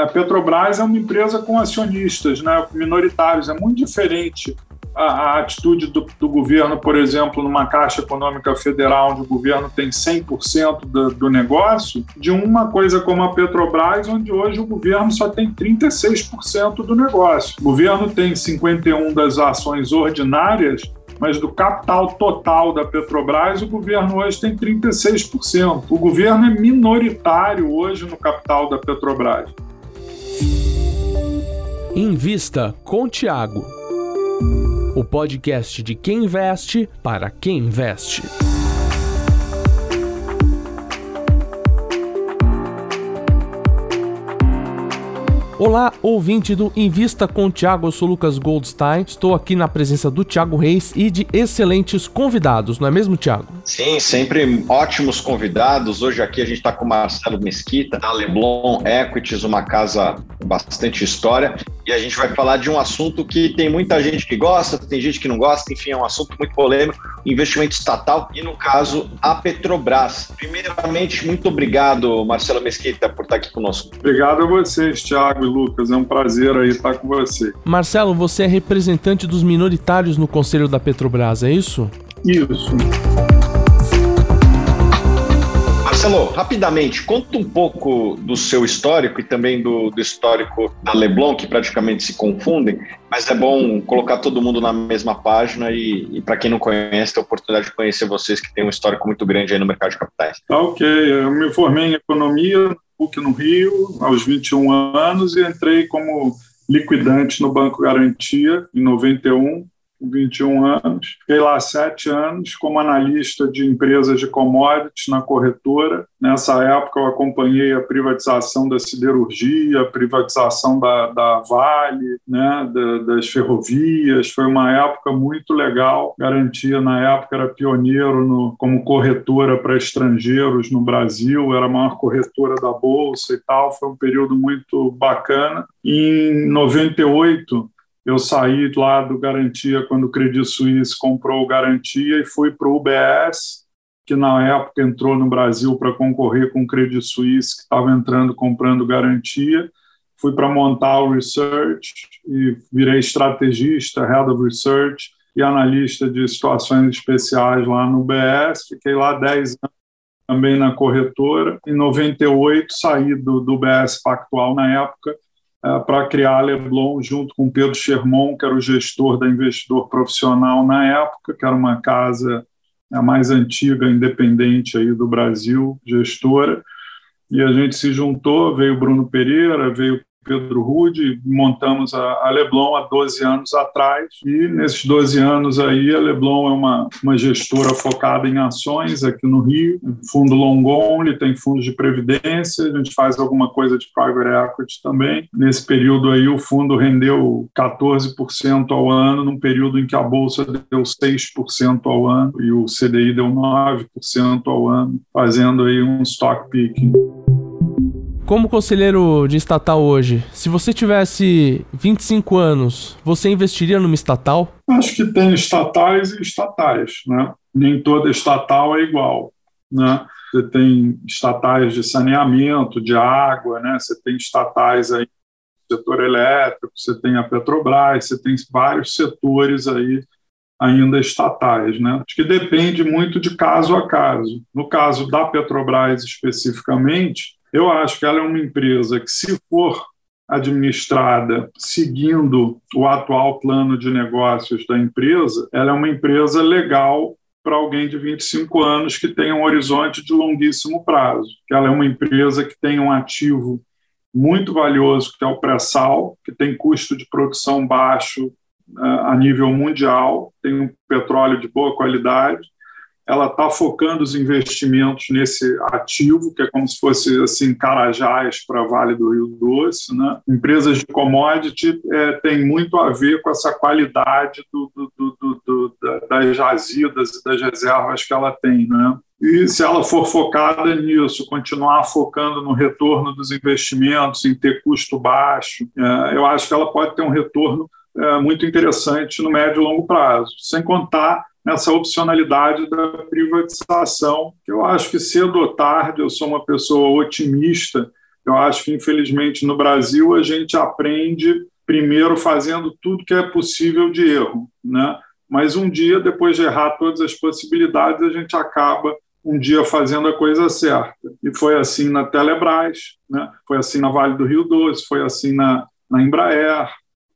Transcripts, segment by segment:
a Petrobras é uma empresa com acionistas né, minoritários, é muito diferente a, a atitude do, do, governo, por exemplo, numa Caixa Econômica Federal, onde o governo tem 100% do, do negócio, de uma coisa como a Petrobras, onde hoje o governo só tem 36% do negócio. O governo tem 51% das ações ordinárias mas do capital total da Petrobras, o governo hoje tem 36%. O governo é minoritário hoje no capital da Petrobras. Invista com Tiago. O podcast de quem investe para quem investe. Olá, ouvinte do Invista com o Thiago, eu sou Lucas Goldstein. Estou aqui na presença do Thiago Reis e de excelentes convidados, não é mesmo, Thiago? Sim, sempre ótimos convidados. Hoje aqui a gente está com o Marcelo Mesquita, da Leblon Equities, uma casa com bastante história. E a gente vai falar de um assunto que tem muita gente que gosta, tem gente que não gosta, enfim, é um assunto muito polêmico, investimento estatal e, no caso, a Petrobras. Primeiramente, muito obrigado, Marcelo Mesquita, por estar aqui conosco. Obrigado a vocês, Thiago e Lucas. É um prazer aí estar com você. Marcelo, você é representante dos minoritários no Conselho da Petrobras, é isso? Isso. Marcelo, rapidamente, conta um pouco do seu histórico e também do, do, histórico da Leblon, que praticamente se confundem, mas é bom colocar todo mundo na mesma página e, e para quem não conhece, ter a oportunidade de conhecer vocês que têm um histórico muito grande aí no mercado de capitais. Tá ok, eu me formei em economia, no Rio, aos 21 anos, e entrei como liquidante no Banco Garantia em 91 21 anos. Fiquei lá sete anos como analista de empresas de commodities na corretora. Nessa época, eu acompanhei a privatização da siderurgia, a privatização da, da Vale, né, da, das ferrovias. Foi uma época muito legal. Garantia, na época, era pioneiro no, como corretora para estrangeiros no Brasil, era a maior corretora da Bolsa e tal. Foi um período muito bacana. Em 98, eu saí lá do Garantia quando o Credit Suisse comprou o Garantia e fui para o UBS, que na época entrou no Brasil para concorrer com o Credit Suisse, que estava entrando comprando Garantia. Fui para montar o Research e virei estrategista, Head of Research e analista de situações especiais lá no UBS. Fiquei lá 10 anos também na corretora. Em 98 saí do, do BS Pactual na época para criar a Leblon junto com Pedro Sherman, que era o gestor da Investidor Profissional na época, que era uma casa a mais antiga, independente aí do Brasil, gestora. E a gente se juntou, veio Bruno Pereira, veio Pedro Rude, montamos a, Leblon há 12 anos atrás, e nesses 12 anos aí a Leblon é uma, uma gestora focada em ações aqui no Rio, fundo long only, tem fundos de previdência, a gente faz alguma coisa de private equity também. Nesse período aí o fundo rendeu 14% ao ano, num período em que a bolsa deu 6% ao ano e o CDI deu 9% ao ano, fazendo aí um stock picking. Como conselheiro de estatal hoje, se você tivesse 25 anos, você investiria numa estatal? Acho que tem estatais e estatais, né? Nem toda estatal é igual, né? Você tem estatais de saneamento, de água, né? Você tem estatais aí no setor elétrico, você tem a Petrobras, você tem vários setores aí ainda estatais, né? Acho que depende muito de caso a caso. No caso da Petrobras especificamente, eu acho que ela é uma empresa que, se for administrada seguindo o atual plano de negócios da empresa, ela é uma empresa legal para alguém de 25 anos que tem um horizonte de longuíssimo prazo. Ela é uma empresa que tem um ativo muito valioso, que é o pré-sal, que tem custo de produção baixo uh, a nível mundial, tem um petróleo de boa qualidade, ela está focando os investimentos nesse ativo, que é como se fosse assim Carajás para Vale do Rio Doce. Né? Empresas de commodity é, tem muito a ver com essa qualidade do, do, do, das jazidas e das reservas que ela tem. Né? E se ela for focada nisso, continuar focando no retorno dos investimentos, em ter custo baixo, é, eu acho que ela pode ter um retorno é, muito interessante no médio e longo prazo, sem contar nessa opcionalidade da privatização, que eu acho que cedo ou tarde, eu sou uma pessoa otimista, Eu acho que, infelizmente, no Brasil, a gente aprende primeiro fazendo tudo que é possível de erro, né? Mas um dia, depois de errar todas as possibilidades, a gente acaba um dia fazendo a coisa certa. E foi assim na Telebrás, né? foi assim na Vale do Rio Doce, foi assim na, na Embraer,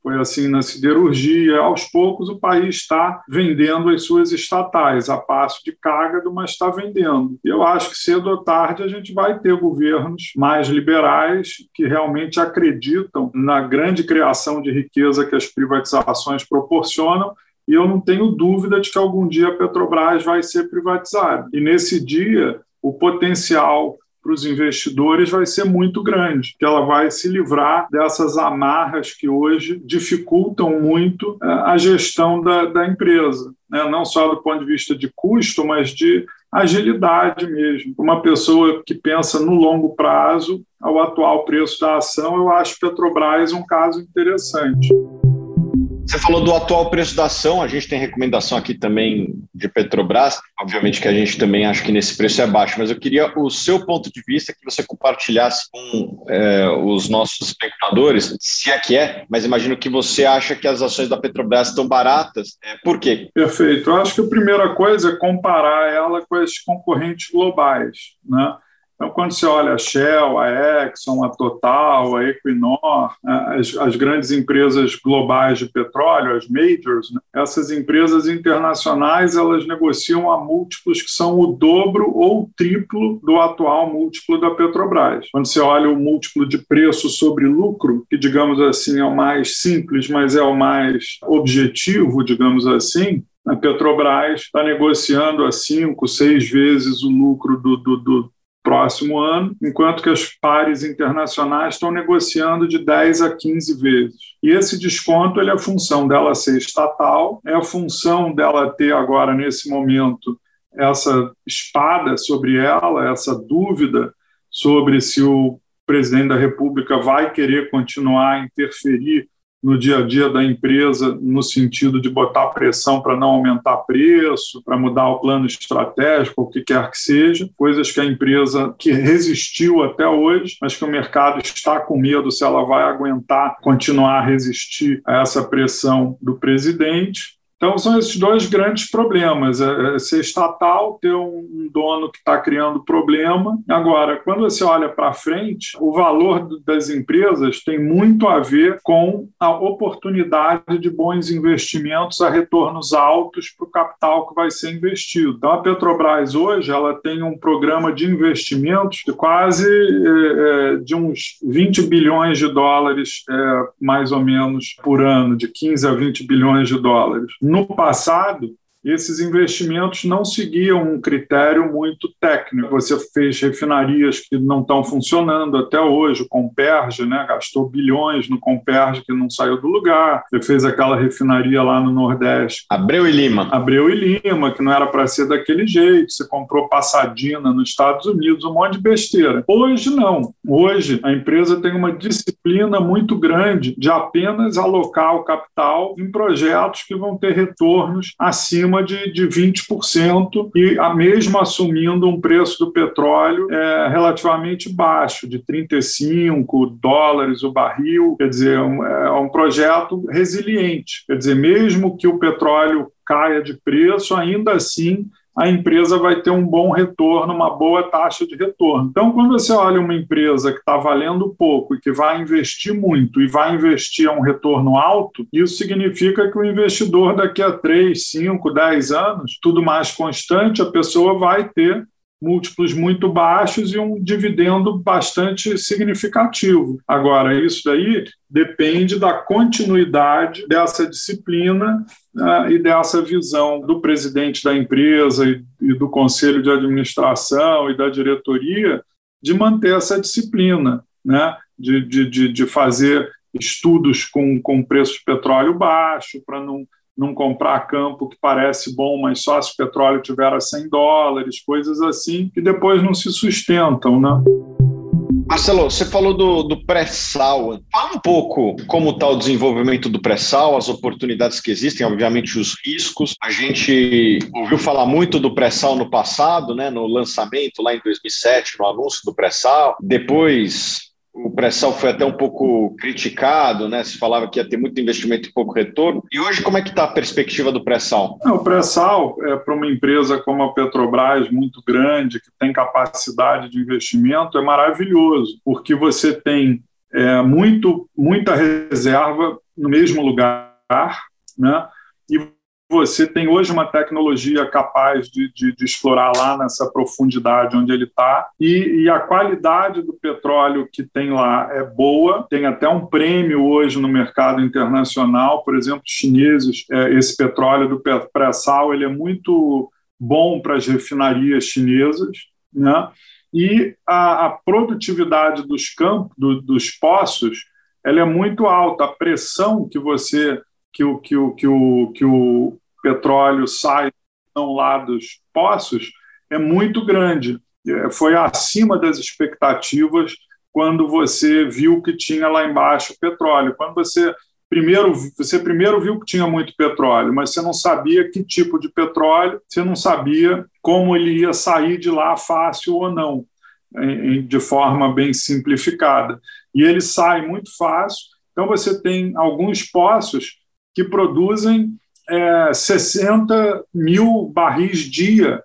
foi assim na siderurgia. Aos poucos, o país está vendendo as suas estatais, a passo de cágado, mas está vendendo. Eu acho que cedo ou tarde a gente vai ter governos mais liberais que realmente acreditam na grande criação de riqueza que as privatizações proporcionam e eu não tenho dúvida de que algum dia a Petrobras vai ser privatizada. E nesse dia, o potencial para os investidores vai ser muito grande, que ela vai se livrar dessas amarras que hoje dificultam muito é, a gestão da, da empresa, né? não só do ponto de vista de custo, mas de agilidade mesmo. Uma pessoa que pensa no longo prazo, ao atual preço da ação, eu acho Petrobras um caso interessante. Você falou do atual preço da ação, a gente tem recomendação aqui também de Petrobras. Obviamente que a gente também acha que nesse preço é baixo, mas eu queria o seu ponto de vista que você compartilhasse com é, os nossos espectadores, se é que é, mas imagino que você acha que as ações da Petrobras estão baratas. É, por quê? Perfeito. Eu acho que a primeira coisa é comparar ela com as concorrentes globais. Né? Então, quando você olha a Shell, a Exxon, a Total, a Equinor, as, as grandes empresas globais de petróleo, as majors, né? essas empresas internacionais elas negociam a múltiplos que são o dobro ou o triplo do atual múltiplo da Petrobras. Quando você olha o múltiplo de preço sobre lucro, que digamos assim é o mais simples, mas é o mais objetivo, digamos assim, a Petrobras está negociando a cinco, seis vezes o lucro do, do, do, próximo ano, enquanto que as pares internacionais estão negociando de 10 a 15 vezes. E esse desconto ele é a função dela ser estatal, é a função dela ter agora, nesse momento, essa espada sobre ela, essa dúvida sobre se o presidente da República vai querer continuar a interferir no dia a dia da empresa, no sentido de botar pressão para não aumentar preço, para mudar o plano estratégico, o que quer que seja, coisas que a empresa que resistiu até hoje, mas que o mercado está com medo se ela vai aguentar continuar a resistir a essa pressão do presidente. Então, são esses dois grandes problemas: é, é ser estatal, ter um dono que está criando problema. Agora, quando você olha para frente, o valor das empresas tem muito a ver com a oportunidade de bons investimentos a retornos altos para o capital que vai ser investido. Então, a Petrobras hoje ela tem um programa de investimentos de quase é, é de uns 20 bilhões de dólares, é, mais ou menos, por ano, de 15 a 20 bilhões de dólares no passado, esses investimentos não seguiam um critério muito técnico. Você fez refinarias que não estão funcionando até hoje, o Comperge, né, gastou bilhões no Comperge que não saiu do lugar. Você fez aquela refinaria lá no Nordeste. Abreu e Lima. Abreu e Lima, que não era para ser daquele jeito. Você comprou Passadina nos Estados Unidos, um monte de besteira. Hoje não. Hoje a empresa tem uma disciplina muito grande de apenas alocar o capital em projetos que vão ter retornos acima acima de, de 20%, e a mesmo assumindo um preço do petróleo é, relativamente baixo, de 35 dólares o barril. Quer dizer, é um, é um projeto resiliente. Quer dizer, mesmo que o petróleo caia de preço, ainda assim a empresa vai ter um bom retorno, uma boa taxa de retorno. Então, quando você olha uma empresa que está valendo pouco e que vai investir muito e vai investir a um retorno alto, isso significa que o investidor daqui a 3, 5, 10 anos, tudo mais constante, a pessoa vai ter múltiplos muito baixos e um dividendo bastante significativo. Agora, isso daí depende da continuidade dessa disciplina uh, e dessa visão do presidente da empresa e, e do conselho de administração e da diretoria de manter essa disciplina, né? de, de, de fazer estudos com, com preço de petróleo baixo, para não não comprar campo que parece bom, mas só se o petróleo tiver a 100 dólares, coisas assim, que depois não se sustentam, né? Marcelo, você falou do, do pré-sal. Fala um pouco como está o desenvolvimento do pré-sal, as oportunidades que existem, obviamente os riscos. A gente ouviu falar muito do pré-sal no passado, né, no lançamento lá em 2007, no anúncio do pré-sal. Depois o pré-sal foi até um pouco criticado, né? Se falava que ia ter muito investimento e pouco retorno. E hoje, como é que está a perspectiva do pré-sal? O pré-sal é para uma empresa como a Petrobras, muito grande, que tem capacidade de investimento, é maravilhoso, porque você tem é, muito, muita reserva no mesmo lugar, né? E você tem hoje uma tecnologia capaz de, de, de explorar lá nessa profundidade onde ele está, e, e, a qualidade do petróleo que tem lá é boa, tem até um prêmio hoje no mercado internacional, por exemplo, chineses, é, esse petróleo do pré-sal ele é muito bom para as refinarias chinesas, né? e a, a produtividade dos campos, do, dos poços, ela é muito alta, a pressão que você que o, que o, que o, que o petróleo sai não lá dos poços é muito grande. É, foi acima das expectativas quando você viu que tinha lá embaixo petróleo. Quando você primeiro você primeiro viu que tinha muito petróleo, mas você não sabia que tipo de petróleo, você não sabia como ele ia sair de lá fácil ou não, de forma bem simplificada. E ele sai muito fácil. Então você tem alguns poços que produzem é, 60 mil barris dia.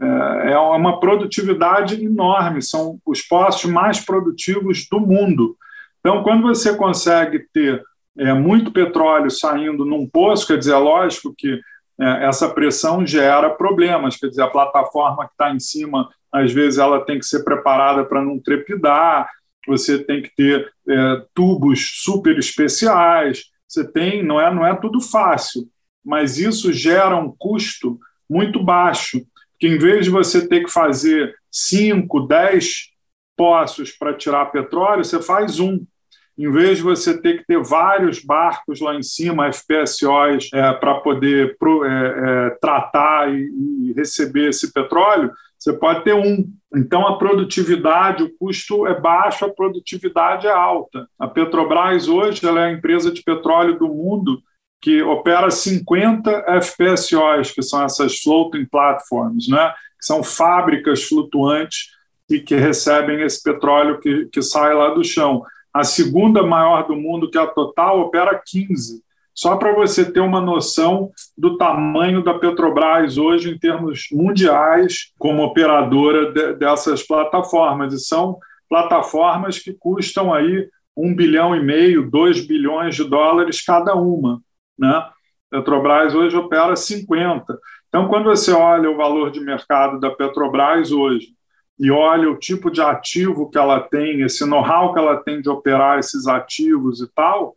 É, é uma produtividade enorme, são os postos mais produtivos do mundo. Então, quando você consegue ter é, muito petróleo saindo num poço, quer dizer, é lógico que é, essa pressão gera problemas, quer dizer, a plataforma que está em cima, às vezes, ela tem que ser preparada para não trepidar, você tem que ter é, tubos super especiais, você tem, não é, não é tudo fácil, mas isso gera um custo muito baixo, que em vez de você ter que fazer 5, 10 poços para tirar petróleo, você faz um. Em vez de você ter que ter vários barcos lá em cima, FPSOs, é, para poder pro, é, é, tratar e, e receber esse petróleo, você pode ter um. Então, a produtividade, o custo é baixo, a produtividade é alta. A Petrobras, hoje, ela é a empresa de petróleo do mundo que opera 50 FPSOs, que são essas floating platforms, né? que são fábricas flutuantes e que recebem esse petróleo que, que sai lá do chão. A segunda maior do mundo, que é a Total, opera 15. Só para você ter uma noção do tamanho da Petrobras hoje em termos mundiais como operadora de, dessas plataformas. E são plataformas que custam aí um bilhão e meio, dois bilhões de dólares cada uma. Né? Petrobras hoje opera 50. Então, quando você olha o valor de mercado da Petrobras hoje e olha o tipo de ativo que ela tem, esse know-how que ela tem de operar esses ativos e tal,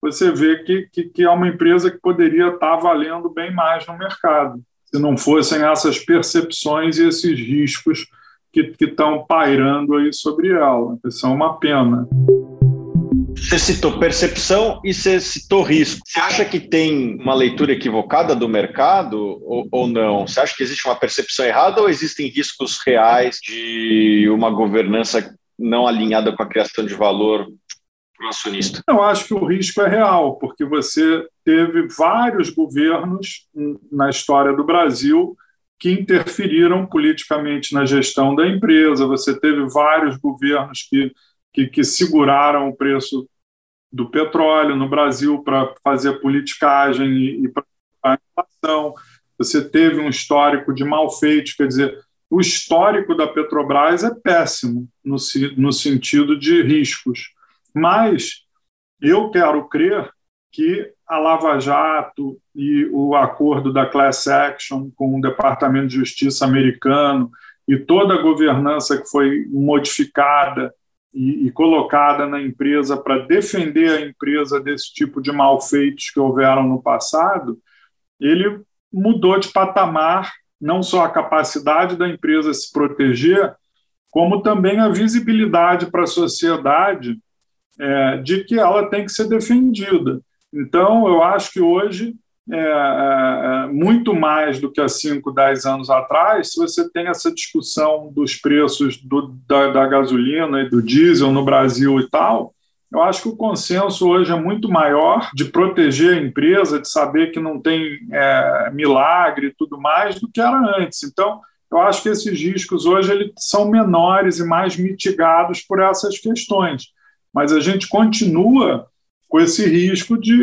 você vê que, que, que, é uma empresa que poderia estar valendo bem mais no mercado, se não fossem essas percepções e esses riscos que, estão pairando aí sobre ela. Isso é uma pena. Você citou percepção e você citou risco. Você acha que tem uma leitura equivocada do mercado ou, ou, não? Você acha que existe uma percepção errada ou existem riscos reais de uma governança não alinhada com a criação de valor para o acionista? Eu acho que o risco é real, porque você teve vários governos na história do Brasil que interferiram politicamente na gestão da empresa, você teve vários governos que, que, que seguraram o preço do petróleo no Brasil para fazer politicagem e, e para a inflação. Você teve um histórico de mal feito, quer dizer, o histórico da Petrobras é péssimo no, no sentido de riscos. Mas eu quero crer que a Lava Jato e o acordo da class action com o Departamento de Justiça americano e toda a governança que foi modificada e, e colocada na empresa para defender a empresa desse tipo de malfeitos que houveram no passado, ele mudou de patamar não só a capacidade da empresa se proteger, como também a visibilidade para a sociedade é, de que ela tem que ser defendida. Então, eu acho que hoje, é, é, é muito mais do que há 5, 10 anos atrás, se você tem essa discussão dos preços do, da, da gasolina e do diesel no Brasil e tal, eu acho que o consenso hoje é muito maior de proteger a empresa, de saber que não tem é, milagre e tudo mais, do que era antes. Então, eu acho que esses riscos hoje eles são menores e mais mitigados por essas questões. Mas a gente continua com esse risco de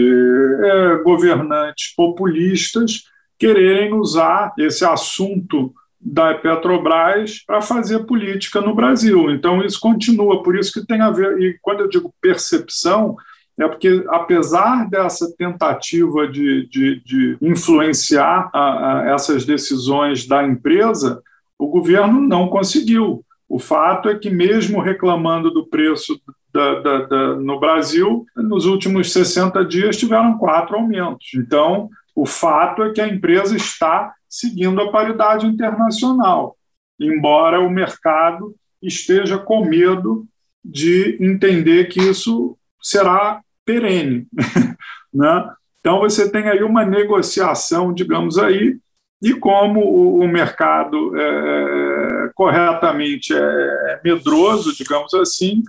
é, governantes populistas quererem usar esse assunto da Petrobras para fazer política no Brasil. Então, isso continua, por isso que tem a ver. E quando eu digo percepção, é porque, apesar dessa tentativa de, de, de influenciar a, a essas decisões da empresa, o governo não conseguiu. O fato é que, mesmo reclamando do preço da, da, da, no Brasil, nos últimos 60 dias tiveram quatro aumentos. Então, o fato é que a empresa está seguindo a paridade internacional, embora o mercado esteja com medo de entender que isso será perene. né? Então, você tem aí uma negociação, digamos aí, e como o, o mercado é, corretamente é, é medroso, digamos assim,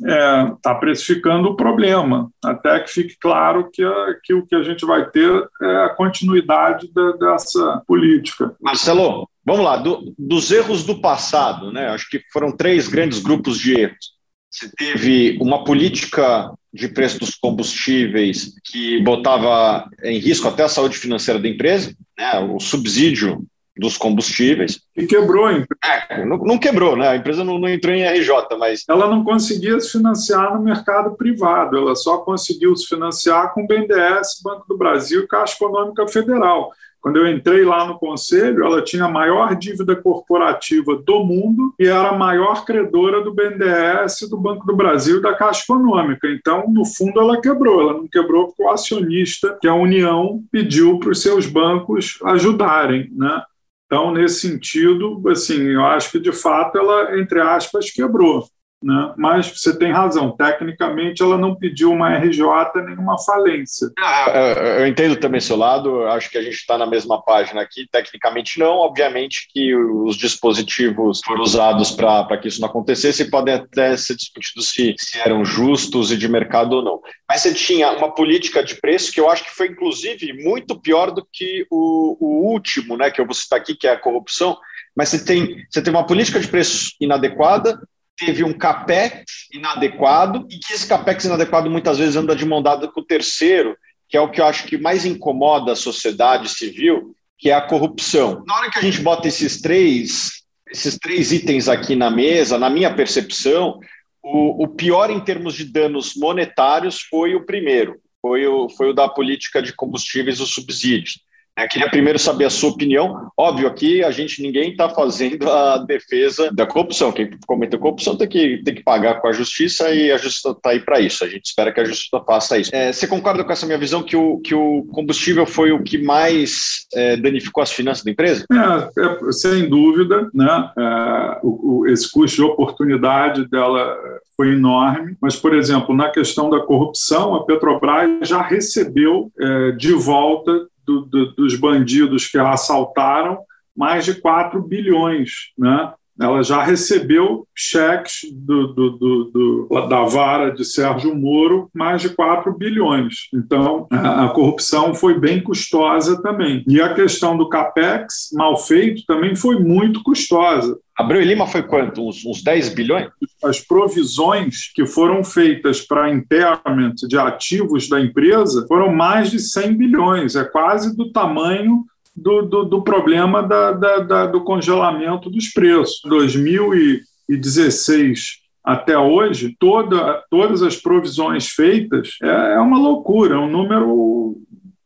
está é, tá precificando o problema, até que fique claro que, a, que, o que a gente vai ter é a continuidade da, dessa política. Marcelo, vamos lá, do, dos erros do passado, né? acho que foram três grandes grupos de erros. Você teve uma política de preço dos combustíveis que botava em risco até a saúde financeira da empresa, né? o subsídio dos combustíveis. E quebrou, hein? É, não, não, quebrou, né? A empresa não, não, entrou em RJ, mas. Ela não conseguia se financiar no mercado privado, ela só conseguiu se financiar com o BNDES, Banco do Brasil e Caixa Econômica Federal. Quando eu entrei lá no conselho, ela tinha a maior dívida corporativa do mundo e era a maior credora do BNDES, do Banco do Brasil e da Caixa Econômica. Então, no fundo, ela quebrou. Ela não quebrou porque o acionista, que a União, pediu para os seus bancos ajudarem. Né? Então, nesse sentido, assim, eu acho que de fato ela, entre aspas, quebrou. Né? Mas você tem razão, tecnicamente ela não pediu uma RJ nenhuma falência. Ah, eu entendo também seu lado, acho que a gente está na mesma página aqui. Tecnicamente, não, obviamente que os dispositivos foram usados para que isso não acontecesse e podem até ser discutidos se, se eram justos e de mercado ou não. Mas você tinha uma política de preço que eu acho que foi, inclusive, muito pior do que o, o último, né, que eu vou citar aqui, que é a corrupção. Mas você tem, você tem uma política de preço inadequada, teve um capex inadequado e que esse capex inadequado muitas vezes anda de mão dada com o terceiro, que é o que eu acho que mais incomoda a sociedade civil, que é a corrupção. Na hora que a gente bota esses três, esses três itens aqui na mesa, na minha percepção, o, o pior em termos de danos monetários foi o primeiro, foi o, foi o da política de combustíveis, os subsídios. Eu é, queria primeiro saber a sua opinião. Óbvio, aqui a gente ninguém está fazendo a defesa da corrupção. Quem cometeu corrupção tem que, tem que pagar com a justiça e a justiça está aí para isso. A gente espera que a justiça faça isso. É, você concorda com essa minha visão que o, que o combustível foi o que mais é, danificou as finanças da empresa? É, é sem dúvida, né? É, o, o, esse custo de oportunidade dela foi enorme, mas, por exemplo, na questão da corrupção, a Petrobras já recebeu de volta do, do, dos bandidos que assaltaram mais de 4 bilhões. Né? Ela já recebeu cheques do, do, da vara de Sérgio Moro, mais de 4 bilhões. Então, a, a corrupção foi bem custosa também. E a questão do CAPEX, mal feito, também foi muito custosa. Abreu e Lima foi quanto? Uns, uns 10 bilhões? As provisões que foram feitas para impairment de ativos da empresa foram mais de 100 bilhões, é quase do tamanho do, do, do problema da, da, da, do congelamento dos preços. 2016 até hoje, toda, todas as provisões feitas é, é uma loucura, é um número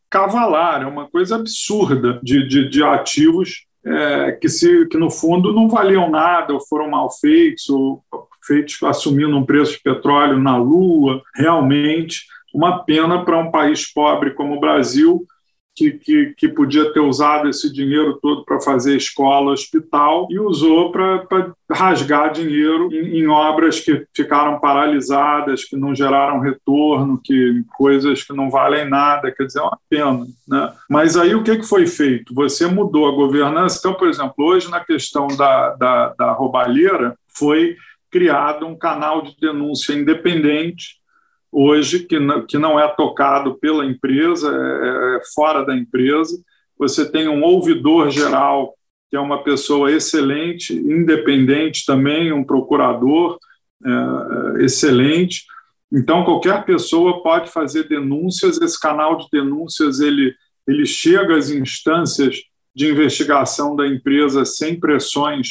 cavalar, é uma coisa absurda de, de, de ativos é, que, se, que, no fundo, não valiam nada, ou foram mal feitos, ou feitos assumindo um preço de petróleo na lua. Realmente, uma pena para um país pobre como o Brasil, que, que, que, podia ter usado esse dinheiro todo para fazer escola, hospital, e usou para rasgar dinheiro em, em, obras que ficaram paralisadas, que não geraram retorno, que coisas que não valem nada, quer dizer, é uma pena. Né? Mas aí o que, que foi feito? Você mudou a governança. Então, por exemplo, hoje na questão da, da, da roubalheira, foi criado um canal de denúncia independente hoje que não, que não é tocado pela empresa, é, é fora da empresa. Você tem um ouvidor geral, que é uma pessoa excelente, independente também, um procurador é, excelente. Então, qualquer pessoa pode fazer denúncias, esse canal de denúncias ele, ele chega às instâncias de investigação da empresa sem pressões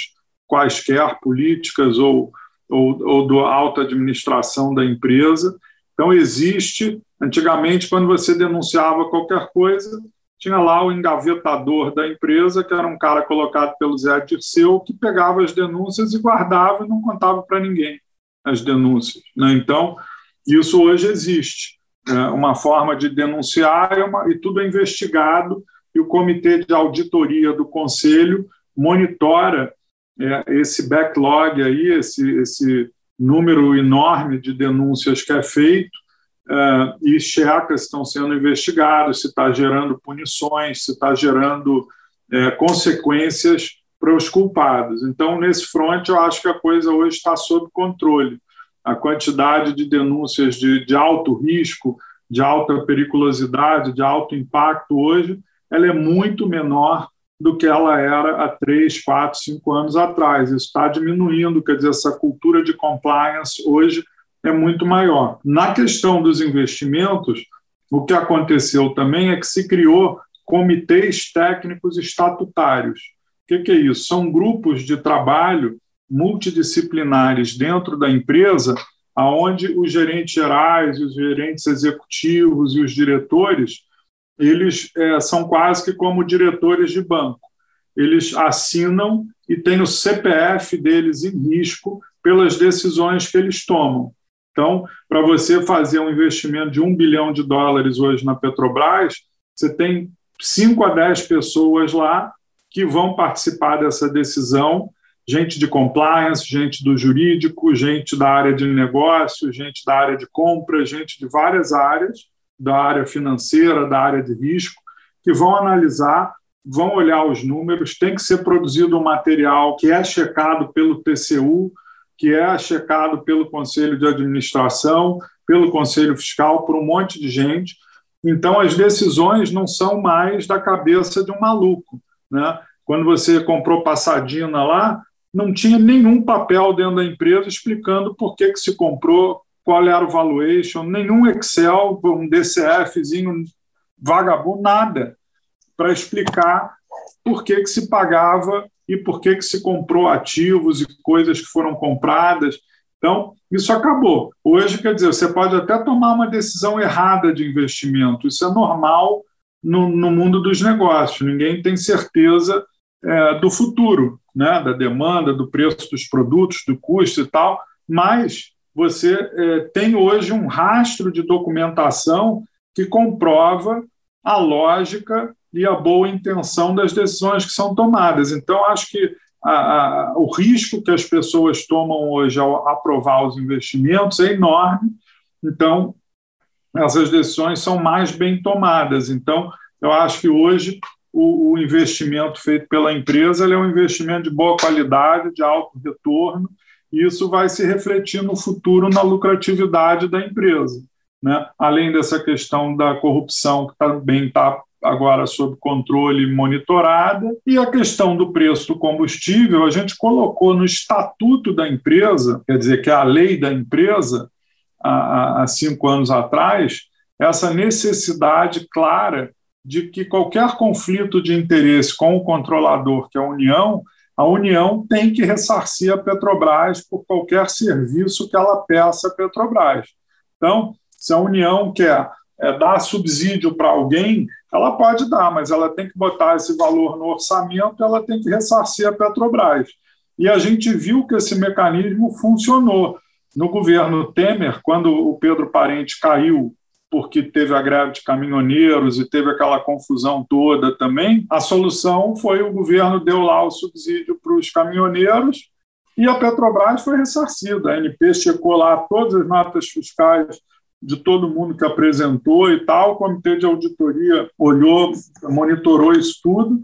quaisquer políticas ou, ou, ou da alta administração da empresa. Então, existe, antigamente, quando você denunciava qualquer coisa, tinha lá o engavetador da empresa, que era um cara colocado pelo Zé Dirceu, que pegava as denúncias e guardava e não contava para ninguém as denúncias. Né? Então, isso hoje existe. É uma forma de denunciar é uma, e tudo é investigado, e o Comitê de Auditoria do Conselho monitora é, esse backlog aí, esse, esse número enorme de denúncias que é feito, é, e se estão sendo investigados, se está gerando punições, se está gerando é, consequências para os culpados. Então, nesse front, eu acho que a coisa hoje está sob controle a quantidade de denúncias de, de alto risco, de alta periculosidade, de alto impacto hoje, ela é muito menor do que ela era há três, quatro, cinco anos atrás. Isso está diminuindo, quer dizer, essa cultura de compliance hoje é muito maior. Na questão dos investimentos, o que aconteceu também é que se criou comitês técnicos estatutários. O que, é isso? São grupos de trabalho multidisciplinares dentro da empresa, aonde os gerentes gerais, os gerentes executivos e os diretores, eles é, são quase que como diretores de banco. Eles assinam e têm o CPF deles em risco pelas decisões que eles tomam. Então, para você fazer um investimento de um bilhão de dólares hoje na Petrobras, você tem 5 a 10 pessoas lá que vão participar dessa decisão gente de compliance, gente do jurídico, gente da área de negócio, gente da área de compra, gente de várias áreas, da área financeira, da área de risco, que vão analisar, vão olhar os números, tem que ser produzido um material que é checado pelo TCU, que é checado pelo Conselho de Administração, pelo Conselho Fiscal, por um monte de gente. Então, as decisões não são mais da cabeça de um maluco. Né? Quando você comprou Passadina lá, não tinha nenhum papel dentro da empresa explicando por que, que se comprou, qual era o valuation, nenhum Excel, um DCFzinho vagabundo, nada para explicar por que, que se pagava e por que, que se comprou ativos e coisas que foram compradas. Então, isso acabou. Hoje, quer dizer, você pode até tomar uma decisão errada de investimento, isso é normal no, no mundo dos negócios, ninguém tem certeza é, do futuro né, da demanda, do preço dos produtos, do custo e tal, mas você é, tem hoje um rastro de documentação que comprova a lógica e a boa intenção das decisões que são tomadas. Então, acho que a, a, o risco que as pessoas tomam hoje ao aprovar os investimentos é enorme. Então, essas decisões são mais bem tomadas. Então, eu acho que hoje o, o investimento feito pela empresa é um investimento de boa qualidade, de alto retorno, e isso vai se refletir no futuro na lucratividade da empresa. Né? Além dessa questão da corrupção, que também está agora sob controle e monitorada, e a questão do preço do combustível, a gente colocou no estatuto da empresa, quer dizer, que é a lei da empresa, há, há cinco anos atrás, essa necessidade clara de que qualquer conflito de interesse com o controlador, que é a União, a União tem que ressarcir a Petrobras por qualquer serviço que ela peça à Petrobras. Então, se a União quer é, dar subsídio para alguém, ela pode dar, mas ela tem que botar esse valor no orçamento, ela tem que ressarcir a Petrobras. E a gente viu que esse mecanismo funcionou. No governo Temer, quando o Pedro Parente caiu porque teve a greve de caminhoneiros e teve aquela confusão toda também, a solução foi o governo deu lá o subsídio para os caminhoneiros e a Petrobras foi ressarcida. A ANP checou lá todas as notas fiscais de todo mundo que apresentou e tal, o comitê de auditoria olhou, monitorou isso tudo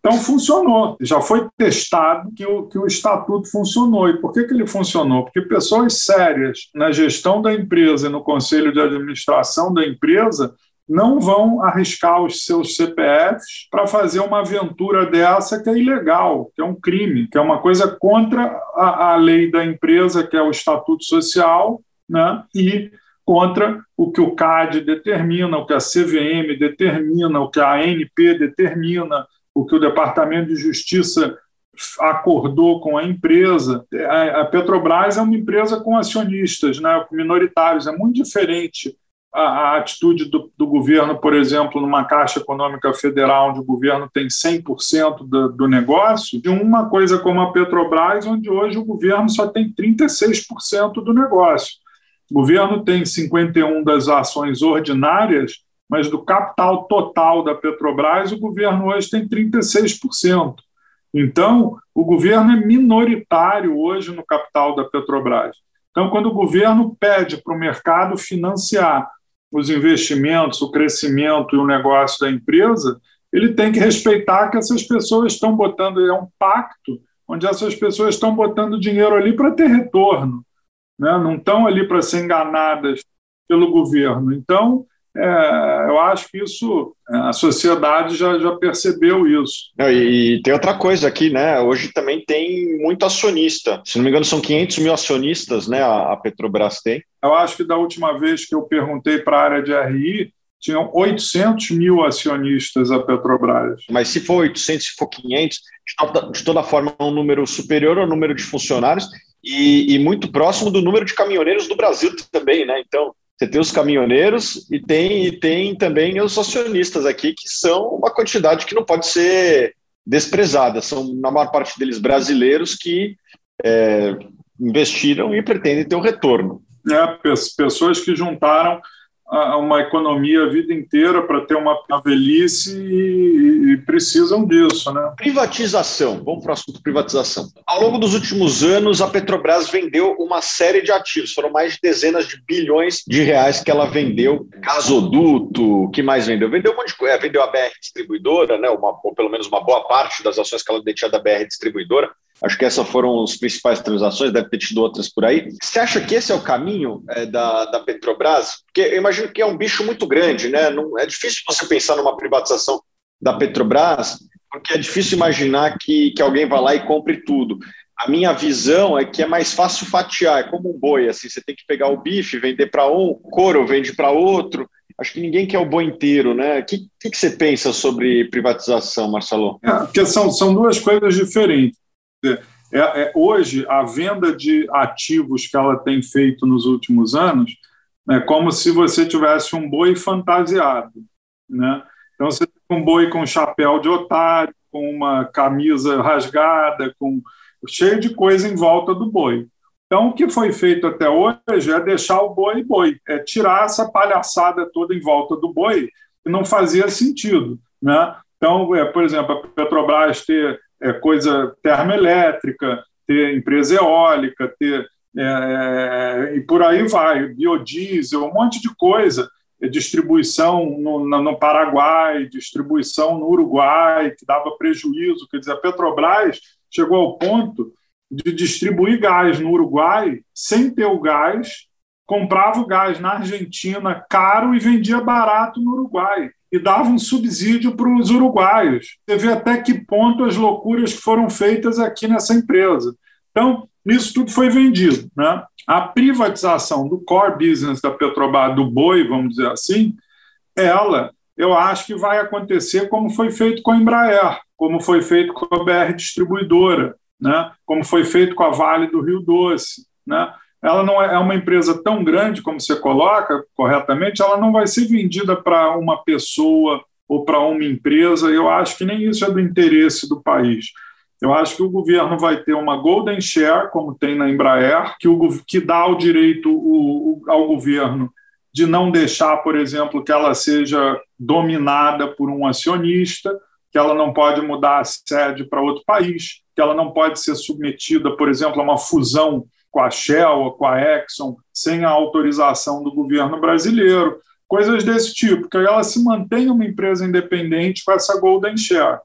então, funcionou. Já foi testado que o, que o estatuto funcionou. E por que, que ele funcionou? Porque pessoas sérias na gestão da empresa e no conselho de administração da empresa não vão arriscar os seus CPFs para fazer uma aventura dessa que é ilegal, que é um crime, que é uma coisa contra a, a lei da empresa, que é o estatuto social, né? e contra o que o CAD determina, o que a CVM determina, o que a ANP determina, o que o Departamento de Justiça acordou com a empresa. A Petrobras é uma empresa com acionistas, né, minoritários, é muito diferente a, a atitude do, do, governo, por exemplo, numa Caixa Econômica Federal, onde o governo tem 100% do, do negócio, de uma coisa como a Petrobras, onde hoje o governo só tem 36% do negócio. O governo tem 51% das ações ordinárias, mas do capital total da Petrobras, o governo hoje tem 36%. Então, o governo é minoritário hoje no capital da Petrobras. Então, quando o governo pede para o mercado financiar os investimentos, o crescimento e o negócio da empresa, ele tem que respeitar que essas pessoas estão botando, é um pacto onde essas pessoas estão botando dinheiro ali para ter retorno, né? não estão ali para ser enganadas pelo governo. Então, é, eu acho que isso é, a sociedade já, já percebeu isso. E, e, tem outra coisa aqui, né? Hoje também tem muito acionista. Se não me engano, são 500 mil acionistas, né? A, a Petrobras tem. Eu acho que da última vez que eu perguntei para a área de RI, tinham 800 mil acionistas a Petrobras. Mas se for 800, se for 500, de toda forma é um número superior ao número de funcionários e, e muito próximo do número de caminhoneiros do Brasil também, né? Então, você tem os caminhoneiros e tem, e tem também os acionistas aqui, que são uma quantidade que não pode ser desprezada. São, na maior parte deles, brasileiros que é, investiram e pretendem ter um retorno. É, pessoas que juntaram uma economia a vida inteira para ter uma, velhice e, e, precisam disso. Né? Privatização, vamos para o assunto privatização. Ao longo dos últimos anos, a Petrobras vendeu uma série de ativos, foram mais de dezenas de bilhões de reais que ela vendeu. Gasoduto, que mais vendeu? Vendeu um monte de coisa, é, vendeu a BR Distribuidora, né? uma, ou pelo menos uma boa parte das ações que ela detinha da BR Distribuidora. Acho que essas foram as principais transações, deve ter tido outras por aí. Você acha que esse é o caminho é, da, da Petrobras? Porque eu imagino que é um bicho muito grande, né? Não, é difícil você pensar numa privatização da Petrobras, porque é difícil imaginar que, que alguém vá lá e compre tudo. A minha visão é que é mais fácil fatiar, é como um boi, assim, você tem que pegar o bife, vender para um, o couro vende para outro. Acho que ninguém quer o boi inteiro, né? O que, que, que você pensa sobre privatização, Marcelo? É, porque são, são duas coisas diferentes. É, é, hoje, a venda de ativos que ela tem feito nos últimos anos é como se você tivesse um boi fantasiado. Né? Então, você tem um boi com chapéu de otário, com uma camisa rasgada, com cheio de coisa em volta do boi. Então, o que foi feito até hoje é deixar o boi boi, é tirar essa palhaçada toda em volta do boi, que não fazia sentido. Né? Então, é, por exemplo, a Petrobras ter é, coisa termoelétrica, ter empresa eólica, ter é, é, e por aí vai, biodiesel, um monte de coisa, é, distribuição no, no, Paraguai, distribuição no Uruguai, que dava prejuízo, quer dizer, a Petrobras chegou ao ponto de distribuir gás no Uruguai sem ter o gás, comprava o gás na Argentina caro e vendia barato no Uruguai e dava um subsídio para os uruguaios. Você vê até que ponto as loucuras que foram feitas aqui nessa empresa. Então, isso tudo foi vendido. Né? A privatização do core business da Petrobras, do boi, vamos dizer assim, ela, eu acho que vai acontecer como foi feito com a Embraer, como foi feito com a BR Distribuidora, né? como foi feito com a Vale do Rio Doce. Né? Ela não é, é uma empresa tão grande como você coloca corretamente, ela não vai ser vendida para uma pessoa ou para uma empresa. Eu acho que nem isso é do interesse do país. Eu acho que o governo vai ter uma golden share, como tem na Embraer, que, o, que dá o direito o, o, ao governo de não deixar, por exemplo, que ela seja dominada por um acionista, que ela não pode mudar a sede para outro país, que ela não pode ser submetida, por exemplo, a uma fusão com a Shell com a Exxon sem a autorização do governo brasileiro, coisas desse tipo, que ela se mantém uma empresa independente com essa golden share.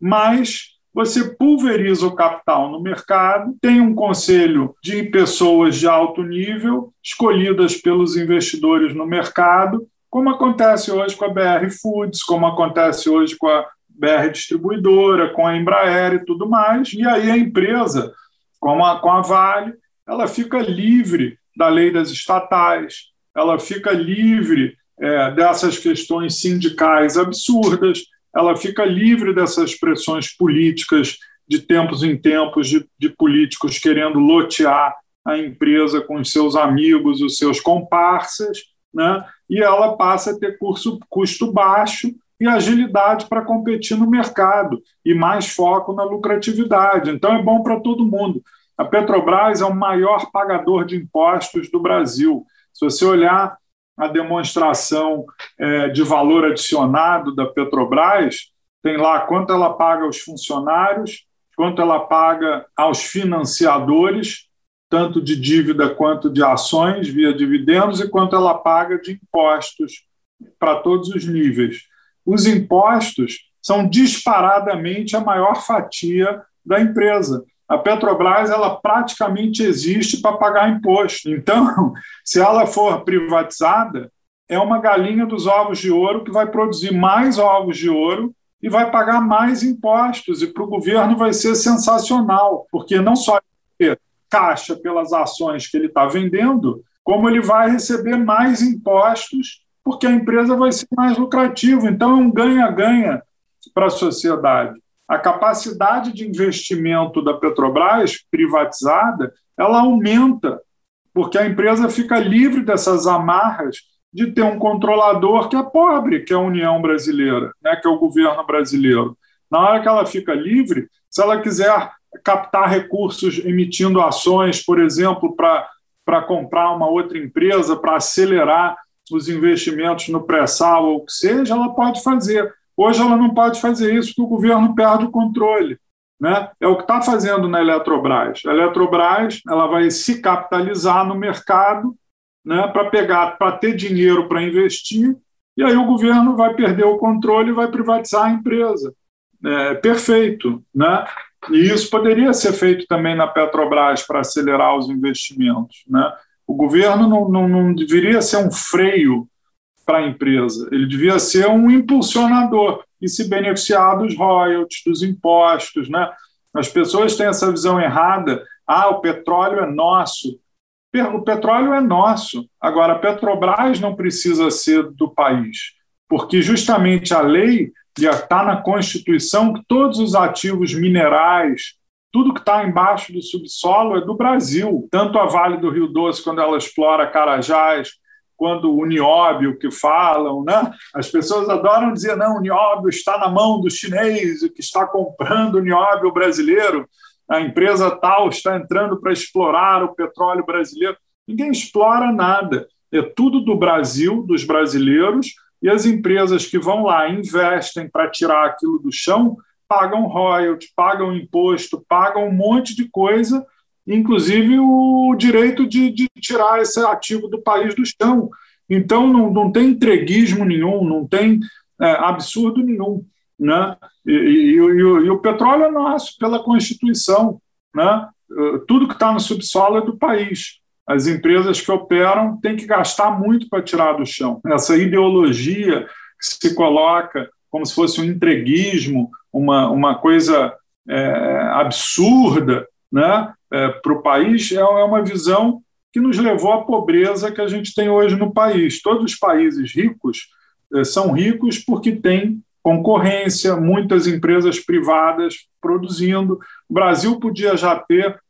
Mas você pulveriza o capital no mercado, tem um conselho de pessoas de alto nível, escolhidas pelos investidores no mercado, como acontece hoje com a BR Foods, como acontece hoje com a BR Distribuidora, com a Embraer e tudo mais. E aí a empresa, como a, com a Vale, ela fica livre da lei das estatais, ela fica livre é, dessas questões sindicais absurdas, ela fica livre dessas pressões políticas de tempos em tempos de, de políticos querendo lotear a empresa com os seus amigos, os seus comparsas, né? e ela passa a ter curso, custo baixo e agilidade para competir no mercado e mais foco na lucratividade. Então é bom para todo mundo. A Petrobras é o maior pagador de impostos do Brasil. Se você olhar a demonstração é, de valor adicionado da Petrobras, tem lá quanto ela paga aos funcionários, quanto ela paga aos financiadores, tanto de dívida quanto de ações via dividendos, e quanto ela paga de impostos para todos os níveis. Os impostos são disparadamente a maior fatia da empresa. A Petrobras ela praticamente existe para pagar imposto. Então, se ela for privatizada, é uma galinha dos ovos de ouro que vai produzir mais ovos de ouro e vai pagar mais impostos. E para o governo vai ser sensacional, porque não só ter caixa pelas ações que ele está vendendo, como ele vai receber mais impostos, porque a empresa vai ser mais lucrativa. Então, é um ganha-ganha para a sociedade a capacidade de investimento da Petrobras privatizada ela aumenta, porque a empresa fica livre dessas amarras de ter um controlador que é pobre, que é a União Brasileira, né, que é o governo brasileiro. Na hora que ela fica livre, se ela quiser captar recursos emitindo ações, por exemplo, para comprar uma outra empresa, para acelerar os investimentos no pré-sal ou o que seja, ela pode fazer. Hoje ela não pode fazer isso porque o governo perde o controle. Né? É o que está fazendo na Eletrobras. A Eletrobras ela vai se capitalizar no mercado né, para pegar, para ter dinheiro para investir, e aí o governo vai perder o controle e vai privatizar a empresa. É, perfeito. Né? E isso poderia ser feito também na Petrobras para acelerar os investimentos. Né? O governo não, não, não deveria ser um freio para a empresa. Ele devia ser um impulsionador e se beneficiar dos royalties, dos impostos. Né? As pessoas têm essa visão errada. Ah, o petróleo é nosso. O petróleo é nosso. Agora, a Petrobras não precisa ser do país, porque justamente a lei já está na Constituição que todos os ativos minerais, tudo que está embaixo do subsolo é do Brasil. Tanto a Vale do Rio Doce, quando ela explora Carajás, quando o nióbio que falam, né? As pessoas adoram dizer não, o nióbio está na mão do chinês que está comprando o nióbio brasileiro, a empresa tal está entrando para explorar o petróleo brasileiro. Ninguém explora nada. É tudo do Brasil, dos brasileiros, e as empresas que vão lá investem para tirar aquilo do chão pagam royalty, pagam imposto, pagam um monte de coisa inclusive o direito de, de tirar esse ativo do país do chão. Então, não, não tem entreguismo nenhum, não tem é, absurdo nenhum. Né? E, e, e, o, e, o, petróleo é nosso, pela Constituição. Né? Tudo que está no subsolo é do país. As empresas que operam têm que gastar muito para tirar do chão. Essa ideologia que se coloca como se fosse um entreguismo, uma, uma coisa é, absurda, né? é, para o país é, é uma visão que nos levou à pobreza que a gente tem hoje no país. Todos os países ricos é, são ricos porque têm concorrência, muitas empresas privadas produzindo. O Brasil podia já ter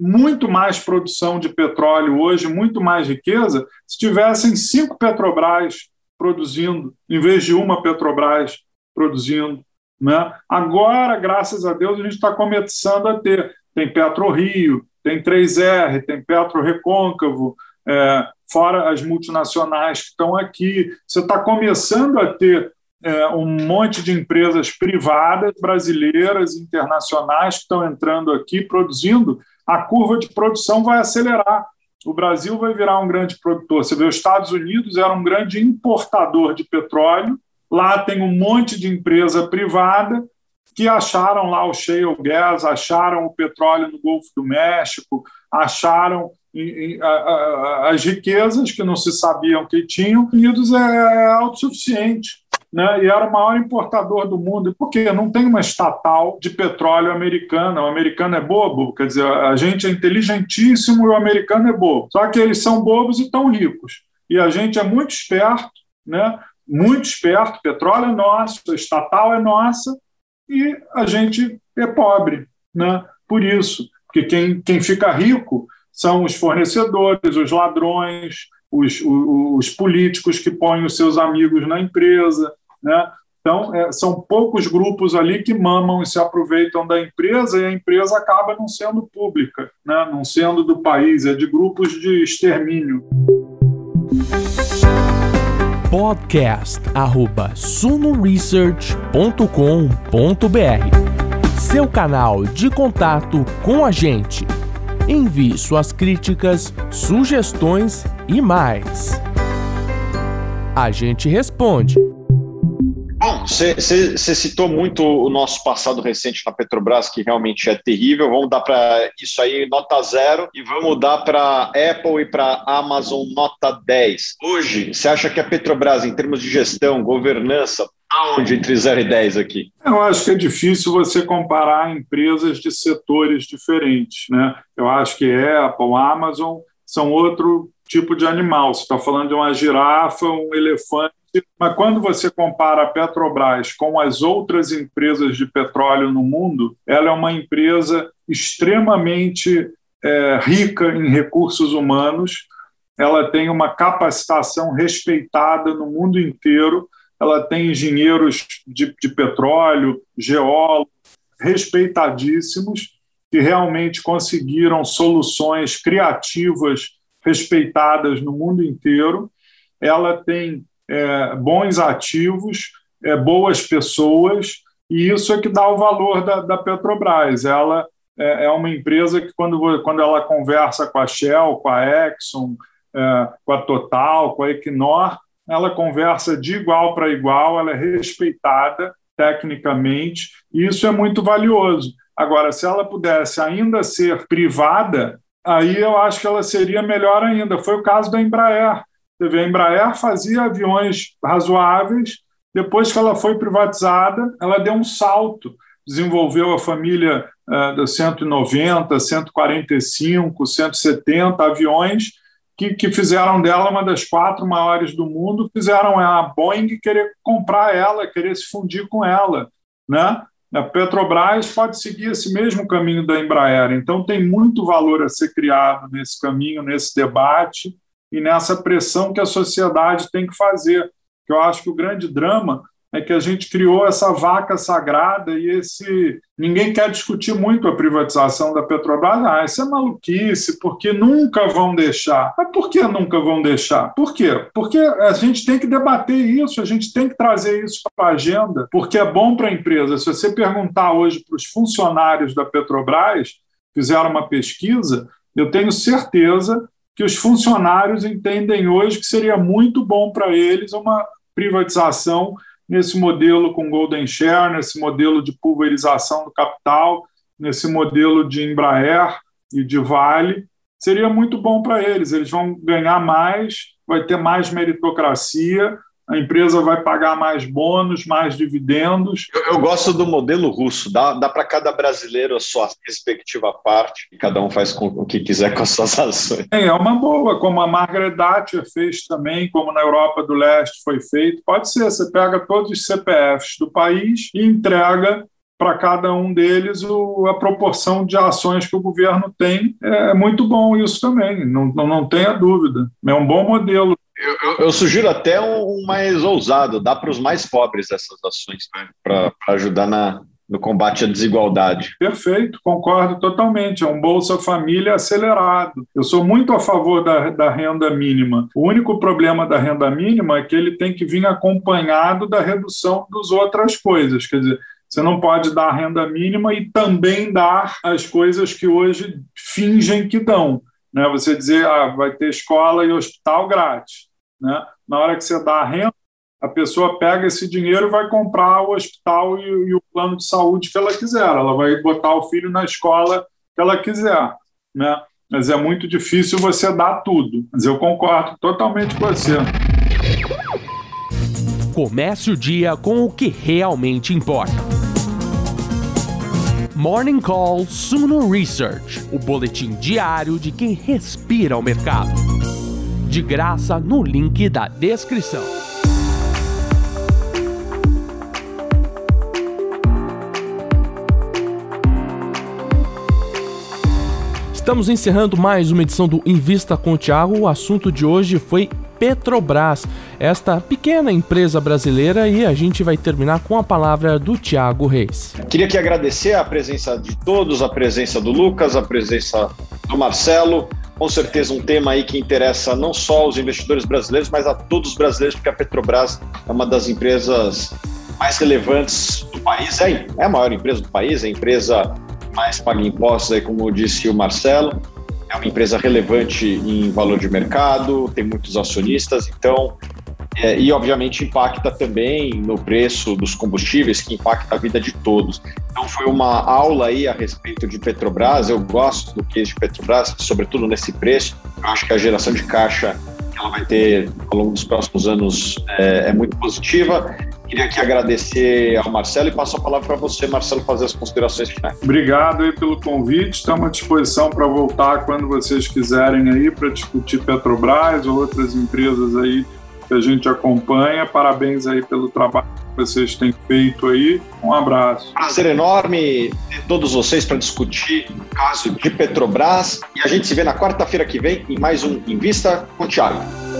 muito mais produção de petróleo hoje, muito mais riqueza, se tivessem cinco Petrobras produzindo, em vez de uma Petrobras produzindo. Né? Agora, graças a Deus, a gente está começando a ter tem Petro Rio, tem 3R, tem Petro Recôncavo, é, fora as multinacionais que estão aqui. Você está começando a ter é, um monte de empresas privadas, brasileiras, internacionais, que estão entrando aqui, produzindo. A curva de produção vai acelerar. O Brasil vai virar um grande produtor. Você vê, os Estados Unidos era um grande importador de petróleo, lá tem um monte de empresa privada que acharam lá o shale gas, acharam o petróleo no Golfo do México, acharam as riquezas que não se sabiam que tinham. Estados Unidos é autossuficiente. Né, e era o maior importador do mundo. Por quê? Não tem uma estatal de petróleo americana. O americano é bobo, quer dizer, a gente é inteligentíssimo e o americano é bobo. Só que eles são bobos e tão ricos. E a gente é muito esperto, né? muito esperto, petróleo é nosso, estatal é nossa, e a gente é pobre, né? por isso. Porque quem, quem fica rico são os fornecedores, os ladrões, os, os, os políticos que põem os seus amigos na empresa. Né? Então, é, são poucos grupos ali que mamam e se aproveitam da empresa e a empresa acaba não sendo pública, né? não sendo do país, é de grupos de extermínio. Podcast arroba sunoresearch.com.br Seu canal de contato com a gente. Envie suas críticas, sugestões e mais. A gente responde. Bom, você citou muito o nosso passado recente na Petrobras, que realmente é terrível. Vamos dar para isso aí nota zero e vamos dar para Apple e para Amazon nota 10. Hoje, você acha que a Petrobras, em termos de gestão, governança, aonde entre 0 e 10 aqui? Eu acho que é difícil você comparar empresas de setores diferentes. Né? Eu acho que Apple, Amazon são outro tipo de animal. Você está falando de uma girafa, um elefante mas quando você compara a Petrobras com as outras empresas de petróleo no mundo, ela é uma empresa extremamente é, rica em recursos humanos, ela tem uma capacitação respeitada no mundo inteiro, ela tem engenheiros de, de petróleo, geólogos respeitadíssimos, que realmente conseguiram soluções criativas respeitadas no mundo inteiro. Ela tem é, bons ativos, é, boas pessoas, e isso é que dá o valor da, da Petrobras. Ela é, é, uma empresa que, quando, quando ela conversa com a Shell, com a Exxon, é, com a Total, com a Equinor, ela conversa de igual para igual, ela é respeitada tecnicamente, e isso é muito valioso. Agora, se ela pudesse ainda ser privada, aí eu acho que ela seria melhor ainda. Foi o caso da Embraer. Você a Embraer fazia aviões razoáveis, depois que ela foi privatizada, ela deu um salto, desenvolveu a família uh, 190, 145, 170 aviões, que, que fizeram dela uma das quatro maiores do mundo, fizeram a Boeing querer comprar ela, querer se fundir com ela. Né? A Petrobras pode seguir esse mesmo caminho da Embraer, então tem muito valor a ser criado nesse caminho, nesse debate e nessa pressão que a sociedade tem que fazer. Eu acho que o grande drama é que a gente criou essa vaca sagrada e esse ninguém quer discutir muito a privatização da Petrobras. Ah, isso é maluquice, porque nunca vão deixar. Mas por que nunca vão deixar? Por quê? Porque a gente tem que debater isso, a gente tem que trazer isso para a agenda, porque é bom para a empresa. Se você perguntar hoje para os funcionários da Petrobras, fizeram uma pesquisa, eu tenho certeza que os funcionários entendem hoje que seria muito bom para eles uma privatização nesse modelo com Golden Share, nesse modelo de pulverização do capital, nesse modelo de Embraer e de Vale. Seria muito bom para eles, eles vão ganhar mais, vai ter mais meritocracia, a empresa vai pagar mais bônus, mais dividendos. Eu, eu gosto do modelo russo, dá, dá para cada brasileiro a sua respectiva parte, e cada um faz com, o que quiser com as suas ações. É, é uma boa, como a Margaret Thatcher fez também, como na Europa do Leste foi feito. Pode ser, você pega todos os CPFs do país e entrega para cada um deles o, a proporção de ações que o governo tem. É muito bom isso também, não, não, não tenha dúvida. É um bom modelo eu, eu, sugiro até um, mais ousado, dá para os mais pobres essas ações, né? para ajudar na, no combate à desigualdade. Perfeito, concordo totalmente. É um Bolsa Família acelerado. Eu sou muito a favor da, da renda mínima. O único problema da renda mínima é que ele tem que vir acompanhado da redução das outras coisas. Quer dizer, você não pode dar a renda mínima e também dar as coisas que hoje fingem que dão. Né? Você dizer, ah, vai ter escola e hospital grátis. Né? Na hora que você dá a renda, a pessoa pega esse dinheiro e vai comprar o hospital e, e, o plano de saúde que ela quiser. Ela vai botar o filho na escola que ela quiser. Né? Mas é muito difícil você dar tudo. Mas eu concordo totalmente com você. Comece o dia com o que realmente importa. Morning Call Suno Research, o boletim diário de quem respira o mercado. De graça no link da descrição. Estamos encerrando mais uma edição do Invista com o Thiago. O assunto de hoje foi Petrobras, esta pequena empresa brasileira, e a gente vai terminar com a palavra do Thiago Reis. Queria aqui agradecer a presença de todos, a presença do Lucas, a presença do Marcelo. Com certeza um tema aí que interessa não só os investidores brasileiros, mas a todos os brasileiros, porque a Petrobras é uma das empresas mais relevantes do país, é, é a maior empresa do país, é a empresa mais paga impostos, aí, como disse o Marcelo. É uma empresa relevante em valor de mercado, tem muitos acionistas, então, é, e obviamente impacta também no preço dos combustíveis, que impacta a vida de todos. Então, foi uma aula aí a respeito de Petrobras. Eu gosto do que de Petrobras, sobretudo nesse preço. Eu acho que a geração de caixa que ela vai ter ao longo dos próximos anos é, é muito positiva. Queria aqui agradecer ao Marcelo e passo a palavra para você, Marcelo, fazer as considerações finais. Obrigado aí pelo convite. Estamos à disposição para voltar quando vocês quiserem aí para discutir Petrobras ou outras empresas aí que a gente acompanha. Parabéns aí pelo trabalho que vocês têm feito aí. Um abraço. Prazer enorme ter todos vocês para discutir o caso de Petrobras. E a gente se vê na quarta-feira que vem em mais um Invista com o Thiago.